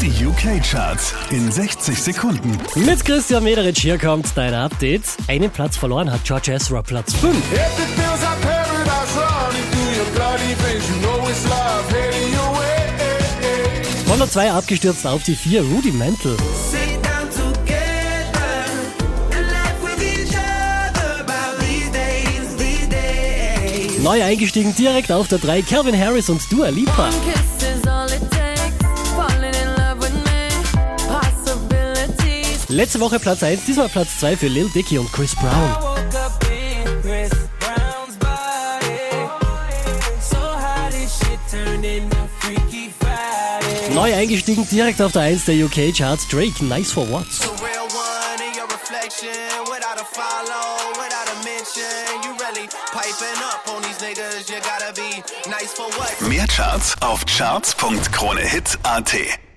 Die UK-Charts in 60 Sekunden. Mit Christian Mederich hier kommt dein Update. Einen Platz verloren hat George Ezra, Platz 5. If it feels like paradise running through your bloody veins, you know it's love heading your way. Von der 2 abgestürzt auf die 4, Rudimental. Sit down together and laugh with each other about these days, these days. Neu eingestiegen direkt auf der 3, Calvin Harris und Dua Lipa. Letzte Woche Platz 1, diesmal Platz 2 für Lil Dicky und Chris Brown. Neu eingestiegen direkt auf der 1 der UK Charts, Drake, nice for what? Mehr Charts auf charts.kronehit.at.